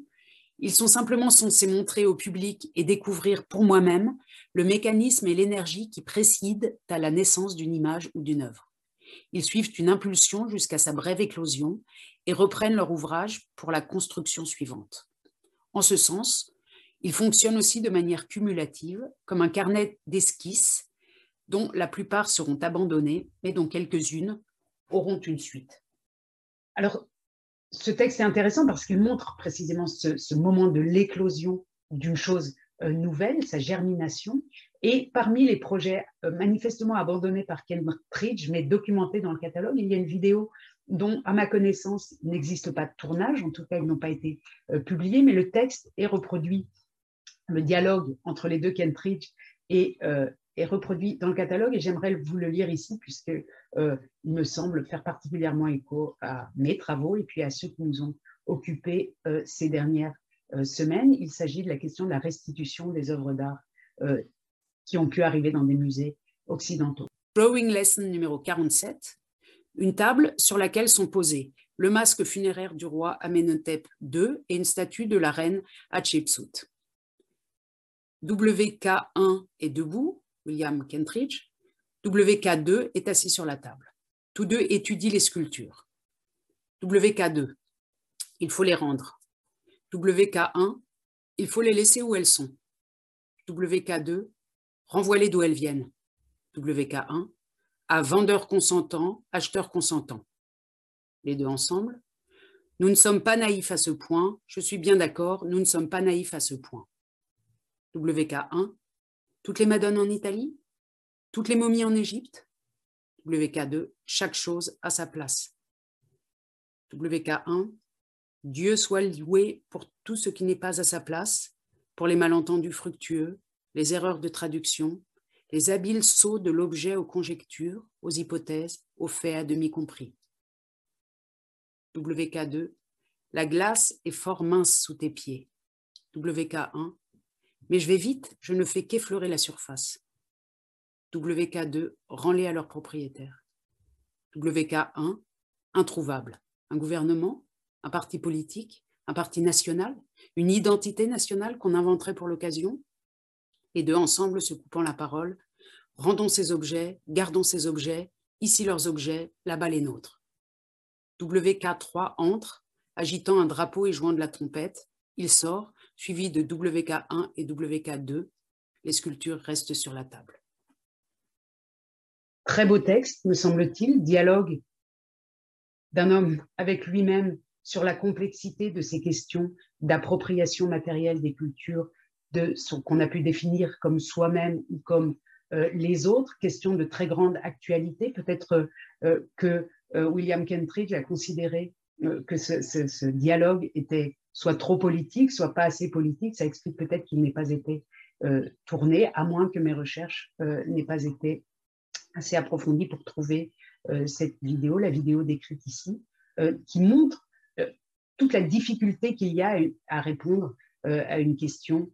Ils sont simplement censés montrer au public et découvrir pour moi-même le mécanisme et l'énergie qui précèdent à la naissance d'une image ou d'une œuvre. Ils suivent une impulsion jusqu'à sa brève éclosion et reprennent leur ouvrage pour la construction suivante. En ce sens, il fonctionne aussi de manière cumulative, comme un carnet d'esquisses dont la plupart seront abandonnées, mais dont quelques-unes auront une suite. Alors, ce texte est intéressant parce qu'il montre précisément ce, moment de l'éclosion d'une chose euh, nouvelle, sa germination. Et parmi les projets euh, manifestement abandonnés par Kentridge, mais documentés dans le catalogue, il y a une vidéo dont, à ma connaissance, n'existe pas de tournage, en tout cas, ils n'ont pas été euh, publiés, mais le texte est reproduit le dialogue entre les deux Kentridge est, euh, est reproduit dans le catalogue et j'aimerais vous le lire ici puisque euh, il me semble faire particulièrement écho à mes travaux et puis à ceux qui nous ont occupés ces dernières semaines. Il s'agit de la question de la restitution des œuvres d'art qui ont pu arriver dans des musées occidentaux. Drawing Lesson numéro 47, une table sur laquelle sont posés le masque funéraire du roi Amenhotep II et une statue de la reine Hatshepsut. WK1 est debout, William Kentridge. WK2 est assis sur la table. Tous deux étudient les sculptures. WK2, il faut les rendre. WK1, il faut les laisser où elles sont. WK2, renvoie-les d'où elles viennent. WK1, à vendeur consentant, acheteur consentant. Les deux ensemble. Nous ne sommes pas naïfs à ce point. Je suis bien d'accord, nous ne sommes pas naïfs à ce point. WK1, toutes les madones en Italie, toutes les momies en Égypte? WK2, chaque chose à sa place. WK1, Dieu soit loué pour tout ce qui n'est pas à sa place, pour les malentendus fructueux, les erreurs de traduction, les habiles sauts de l'objet aux conjectures, aux hypothèses, aux faits à demi compris. WK2, la glace est fort mince sous tes pieds. WK1, mais je vais vite, je ne fais qu'effleurer la surface. WK2, rends-les à leurs propriétaires. WK1, introuvable. Un gouvernement, un parti politique, un parti national, une identité nationale qu'on inventerait pour l'occasion, et deux ensemble se coupant la parole, rendons ces objets, gardons ces objets, ici leurs objets, là-bas les nôtres. WK3 entre, agitant un drapeau et jouant de la trompette. Il sort, suivi de WK1 et WK2. Les sculptures restent sur la table. Très beau texte, me semble-t-il, dialogue d'un homme avec lui-même sur la complexité de ces questions d'appropriation matérielle des cultures, de ce qu'on a pu définir comme soi-même ou comme euh, les autres, question de très grande actualité. Peut-être euh, que euh, William Kentridge a considéré que ce, dialogue était soit trop politique, soit pas assez politique. Ça explique peut-être qu'il n'ait pas été tourné, à moins que mes recherches n'aient pas été assez approfondies pour trouver cette vidéo, la vidéo décrite ici, qui montre toute la difficulté qu'il y a à répondre à une question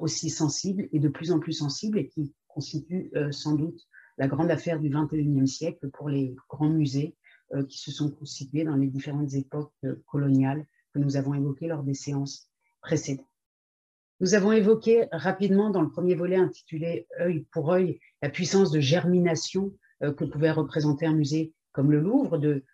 aussi sensible et de plus en plus sensible et qui constitue euh, sans doute la grande affaire du XXIe siècle pour les grands musées euh, qui se sont constitués dans les différentes époques euh, coloniales que nous avons évoquées lors des séances précédentes. Nous avons évoqué rapidement dans le premier volet intitulé œil pour œil la puissance de germination que pouvait représenter un musée comme le Louvre, de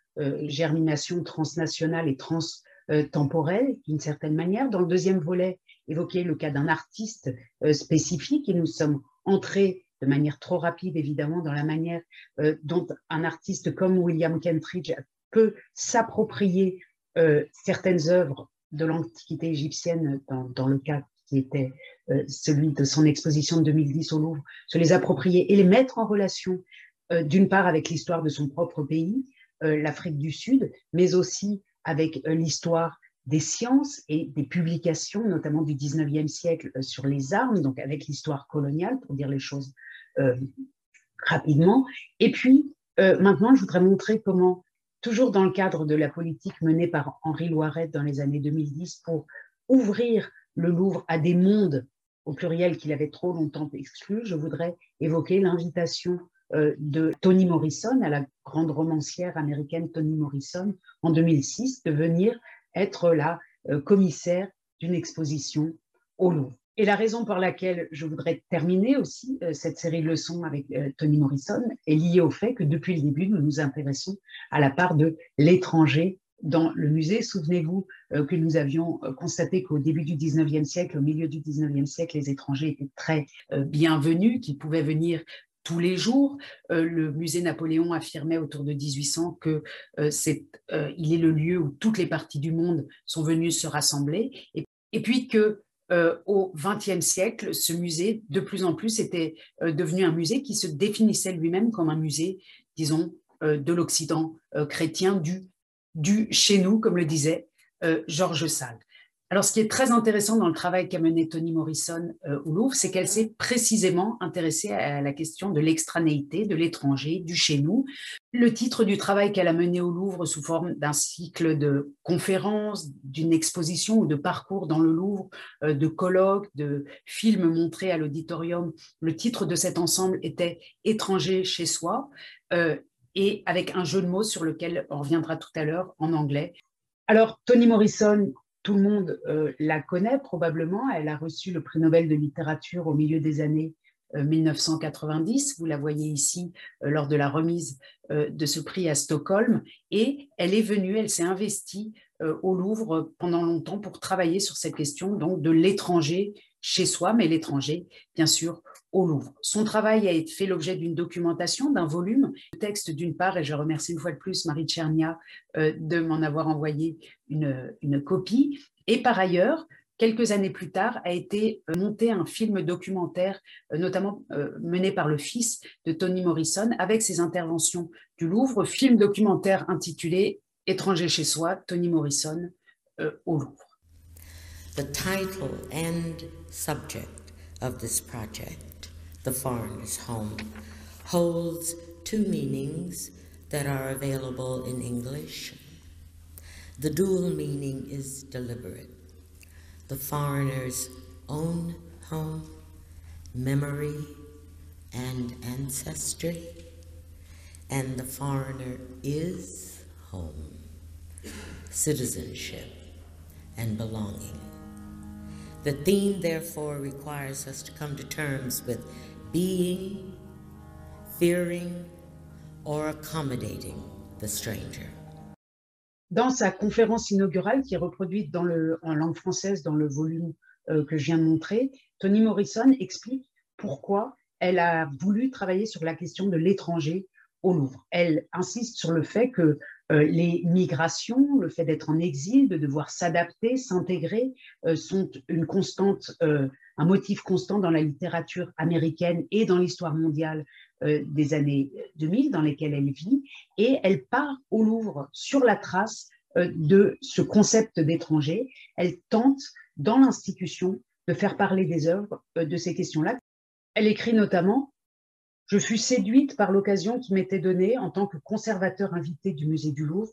germination transnationale et transtemporelle d'une certaine manière. Dans le deuxième volet, évoqué le cas d'un artiste spécifique et nous sommes entrer de manière trop rapide, évidemment, dans la manière euh, dont un artiste comme William Kentridge peut s'approprier euh, certaines œuvres de l'Antiquité égyptienne, dans, le cas qui était euh, celui de son exposition de 2010 au Louvre, se les approprier et les mettre en relation, d'une part avec l'histoire de son propre pays, l'Afrique du Sud, mais aussi avec l'histoire des sciences et des publications, notamment du 19e siècle, euh, sur les armes, donc avec l'histoire coloniale, pour dire les choses euh, rapidement. Et puis, euh, maintenant, je voudrais montrer comment, toujours dans le cadre de la politique menée par Henri Loiret dans les années 2010, pour ouvrir le Louvre à des mondes au pluriel qu'il avait trop longtemps exclus, je voudrais évoquer l'invitation de Toni Morrison, à la grande romancière américaine Toni Morrison, en 2006, de venir être la euh, commissaire d'une exposition au Louvre. Et la raison pour laquelle je voudrais terminer aussi euh, cette série de leçons avec euh, Tony Morrison est liée au fait que depuis le début, nous nous intéressons à la part de l'étranger dans le musée. Souvenez-vous que nous avions constaté qu'au début du 19e siècle, au milieu du 19e siècle, les étrangers étaient très bienvenus, qu'ils pouvaient venir tous les jours. Euh, le musée Napoléon affirmait autour de 1800 que euh, c'est, euh, il est le lieu où toutes les parties du monde sont venues se rassembler, et, puis que au XXe siècle, ce musée, de plus en plus, était devenu un musée qui se définissait lui-même comme un musée, disons, de l'Occident chrétien, du, du chez nous, comme le disait Georges Sall. Alors, ce qui est très intéressant dans le travail qu'a mené Toni Morrison euh, au Louvre, c'est qu'elle s'est précisément intéressée à la question de l'extranéité, de l'étranger, du chez nous. Le titre du travail qu'elle a mené au Louvre sous forme d'un cycle de conférences, d'une exposition ou de parcours dans le Louvre, euh, de colloques, de films montrés à l'auditorium, le titre de cet ensemble était Étranger chez soi. Euh, et avec un jeu de mots sur lequel on reviendra tout à l'heure en anglais. Alors, Toni Morrison, tout le monde euh, la connaît probablement. Elle a reçu le prix Nobel de littérature au milieu des années 1990. Euh, Vous la voyez ici euh, lors de la remise de ce prix à Stockholm. Et elle est venue, elle s'est investie au Louvre pendant longtemps pour travailler sur cette question donc de l'étranger chez soi, mais l'étranger, bien sûr, au Louvre. Son travail a fait l'objet d'une documentation, d'un volume, de texte d'une part, et je remercie une fois de plus Marie Tchernia euh, de m'en avoir envoyé une, une, copie. Et par ailleurs, quelques années plus tard, a été euh, monté un film documentaire, euh, notamment mené par le fils de Toni Morrison, avec ses interventions du Louvre, film documentaire intitulé Étranger chez soi, Toni Morrison au Louvre. The title and subject of this project, The Foreigner's Home, holds two meanings that are available in English. The dual meaning is deliberate. The foreigner's own home, memory, and ancestry, and the foreigner is home, citizenship, and belonging. The theme, therefore, requires us to come to terms with being, fearing, or accommodating the stranger. Dans sa conférence inaugurale, qui est reproduite en langue française dans le volume euh, que je viens de montrer, Toni Morrison explique pourquoi elle a voulu travailler sur la question de l'étranger au Louvre. Elle insiste sur le fait que les migrations, le fait d'être en exil, de devoir s'adapter, s'intégrer, euh, sont une constante, euh, un motif constant dans la littérature américaine et dans l'histoire mondiale des années 2000 dans lesquelles elle vit. Et elle part au Louvre sur la trace de ce concept d'étranger. Elle tente, dans l'institution, de faire parler des œuvres de ces questions-là. Elle écrit notamment je fus séduite par l'occasion qui m'était donnée, en tant que conservateur invité du musée du Louvre,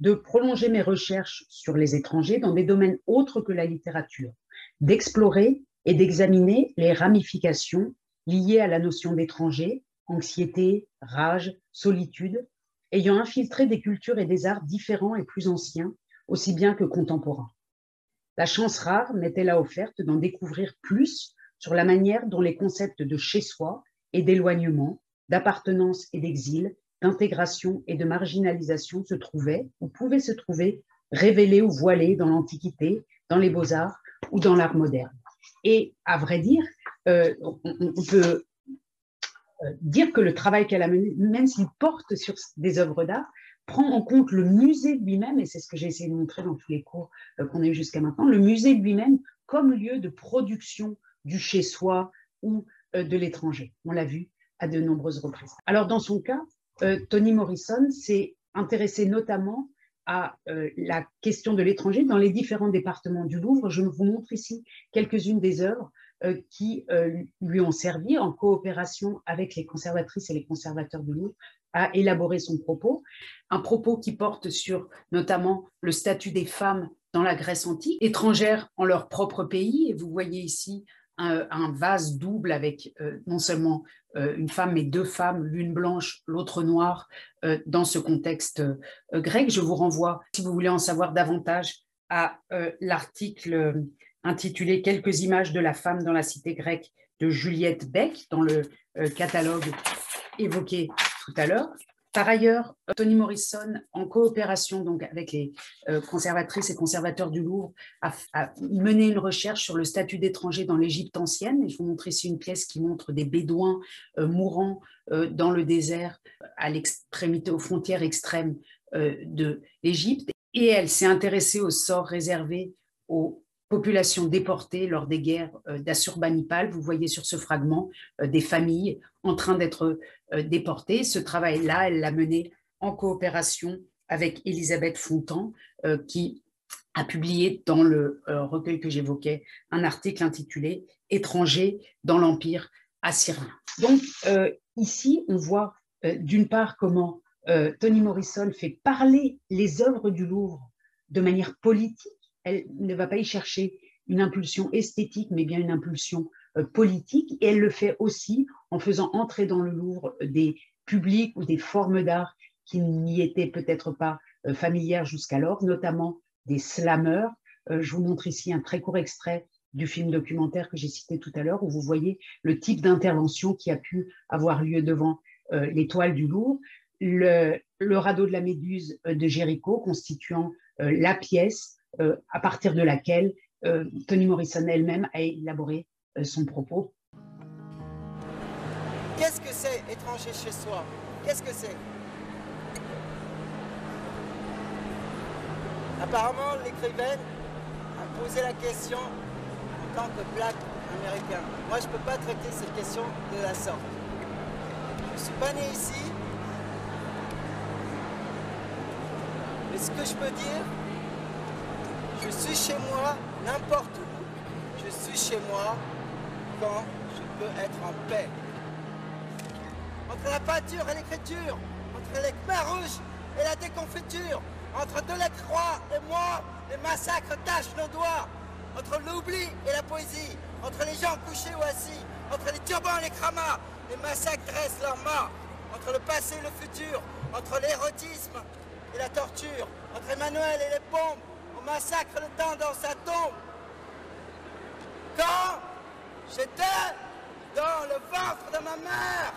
de prolonger mes recherches sur les étrangers dans des domaines autres que la littérature, d'explorer et d'examiner les ramifications liées à la notion d'étranger, anxiété, rage, solitude, ayant infiltré des cultures et des arts différents et plus anciens, aussi bien que contemporains. La chance rare m'était là offerte d'en découvrir plus sur la manière dont les concepts de chez soi et d'éloignement, d'appartenance et d'exil, d'intégration et de marginalisation se trouvaient ou pouvaient se trouver révélés ou voilés dans l'Antiquité, dans les beaux-arts ou dans l'art moderne. Et à vrai dire, euh, on, peut euh, dire que le travail qu'elle a mené, même s'il porte sur des œuvres d'art, prend en compte le musée lui-même, et c'est ce que j'ai essayé de montrer dans tous les cours euh, qu'on a eu jusqu'à maintenant, le musée lui-même comme lieu de production du chez-soi ou de l'étranger. On l'a vu à de nombreuses reprises. Alors dans son cas, euh, Toni Morrison s'est intéressé notamment à euh, la question de l'étranger dans les différents départements du Louvre. Je vous montre ici quelques-unes des œuvres qui lui ont servi en coopération avec les conservatrices et les conservateurs du Louvre à élaborer son propos. Un propos qui porte sur notamment le statut des femmes dans la Grèce antique, étrangères en leur propre pays. Et vous voyez ici un, vase double avec euh, non seulement euh, une femme, mais deux femmes, l'une blanche, l'autre noire, euh, dans ce contexte grec. Je vous renvoie, si vous voulez en savoir davantage, à l'article intitulé Quelques images de la femme dans la cité grecque de Juliette Beck, dans le catalogue évoqué tout à l'heure. Par ailleurs, Toni Morrison, en coopération donc avec les euh, conservatrices et conservateurs du Louvre, a, mené une recherche sur le statut d'étranger dans l'Égypte ancienne. je vous montre ici une pièce qui montre des Bédouins euh, mourants euh, dans le désert, à l'extrémité, aux frontières extrêmes de l'Égypte. Et elle s'est intéressée au sort réservé aux populations déportées lors des guerres d'Assurbanipal. Vous voyez sur ce fragment des familles en train d'être euh, déportée. Ce travail-là, elle l'a mené en coopération avec Elisabeth Fontan, euh, qui a publié dans le recueil que j'évoquais un article intitulé Étrangers dans l'Empire assyrien. Donc ici, on voit d'une part comment Toni Morrison fait parler les œuvres du Louvre de manière politique. Elle ne va pas y chercher une impulsion esthétique, mais bien une impulsion euh, politique. Et elle le fait aussi en faisant entrer dans le Louvre des publics ou des formes d'art qui n'y étaient peut-être pas euh, familières jusqu'alors, notamment des slammers. Euh, je vous montre ici un très court extrait du film documentaire que j'ai cité tout à l'heure, où vous voyez le type d'intervention qui a pu avoir lieu devant l'étoile du Louvre. Le, le, radeau de la Méduse de Géricault constituant la pièce à partir de laquelle Toni Morrison elle-même a élaboré euh, son propos. Qu'est-ce que c'est étranger chez soi? Qu'est-ce que c'est? Apparemment, l'écrivaine a posé la question en tant que black américain. Moi, je ne peux pas traiter cette question de la sorte. Je ne suis pas né ici. Mais ce que je peux dire, je suis chez moi n'importe où. Je suis chez moi quand je peux être en paix. Entre la peinture et l'écriture, entre les khmers rouges et la déconfiture, entre Delacroix et moi, les massacres tachent nos doigts, entre l'oubli et la poésie, entre les gens couchés ou assis, entre les turbans et les cramas, les massacres dressent leurs mains, entre le passé et le futur, entre l'érotisme et la torture, entre Emmanuel et les bombes, massacre le temps dans sa tombe. Quand J'étais dans le ventre de ma mère.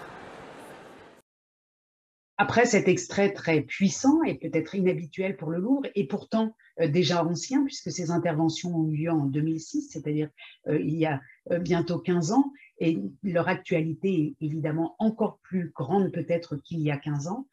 Après cet extrait très puissant et peut-être inhabituel pour le Louvre, et pourtant euh, déjà ancien, puisque ces interventions ont eu lieu en 2006, c'est-à-dire euh, il y a euh, bientôt 15 ans, et leur actualité est évidemment encore plus grande peut-être qu'il y a 15 ans.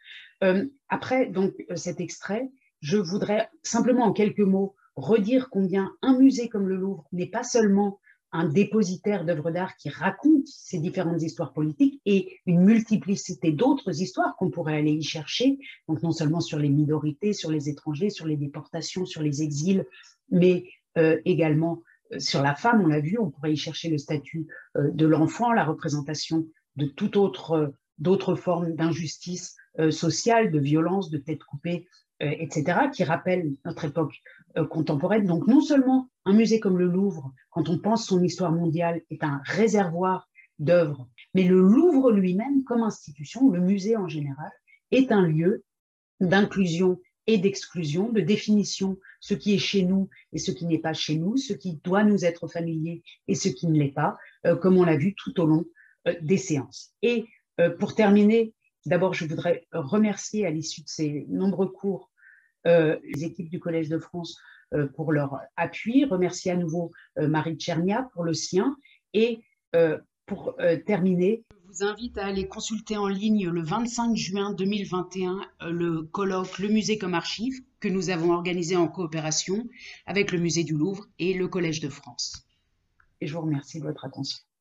après donc cet extrait, je voudrais simplement en quelques mots redire combien un musée comme le Louvre n'est pas seulement un dépositaire d'œuvres d'art qui raconte ces différentes histoires politiques et une multiplicité d'autres histoires qu'on pourrait aller y chercher, donc non seulement sur les minorités, sur les étrangers, sur les déportations, sur les exils, mais euh, également euh, sur la femme, on l'a vu, on pourrait y chercher le statut euh, de l'enfant, la représentation de toute autre d'autres formes d'injustice sociale, de violence, de tête coupée, etc., qui rappellent notre époque contemporaine. Donc non seulement un musée comme le Louvre, quand on pense son histoire mondiale, est un réservoir d'œuvres, mais le Louvre lui-même, comme institution, le musée en général, est un lieu d'inclusion et d'exclusion, de définition, ce qui est chez nous et ce qui n'est pas chez nous, ce qui doit nous être familier et ce qui ne l'est pas, euh, comme on l'a vu tout au long euh, des séances. Et euh, pour terminer, d'abord, je voudrais remercier à l'issue de ces nombreux cours les équipes du Collège de France euh, pour leur appui, remercier à nouveau euh, Marie Tchernia pour le sien et euh, pour terminer, je vous invite à aller consulter en ligne le 25 juin 2021 le colloque Le musée comme archive que nous avons organisé en coopération avec le musée du Louvre et le Collège de France. Et je vous remercie de votre attention.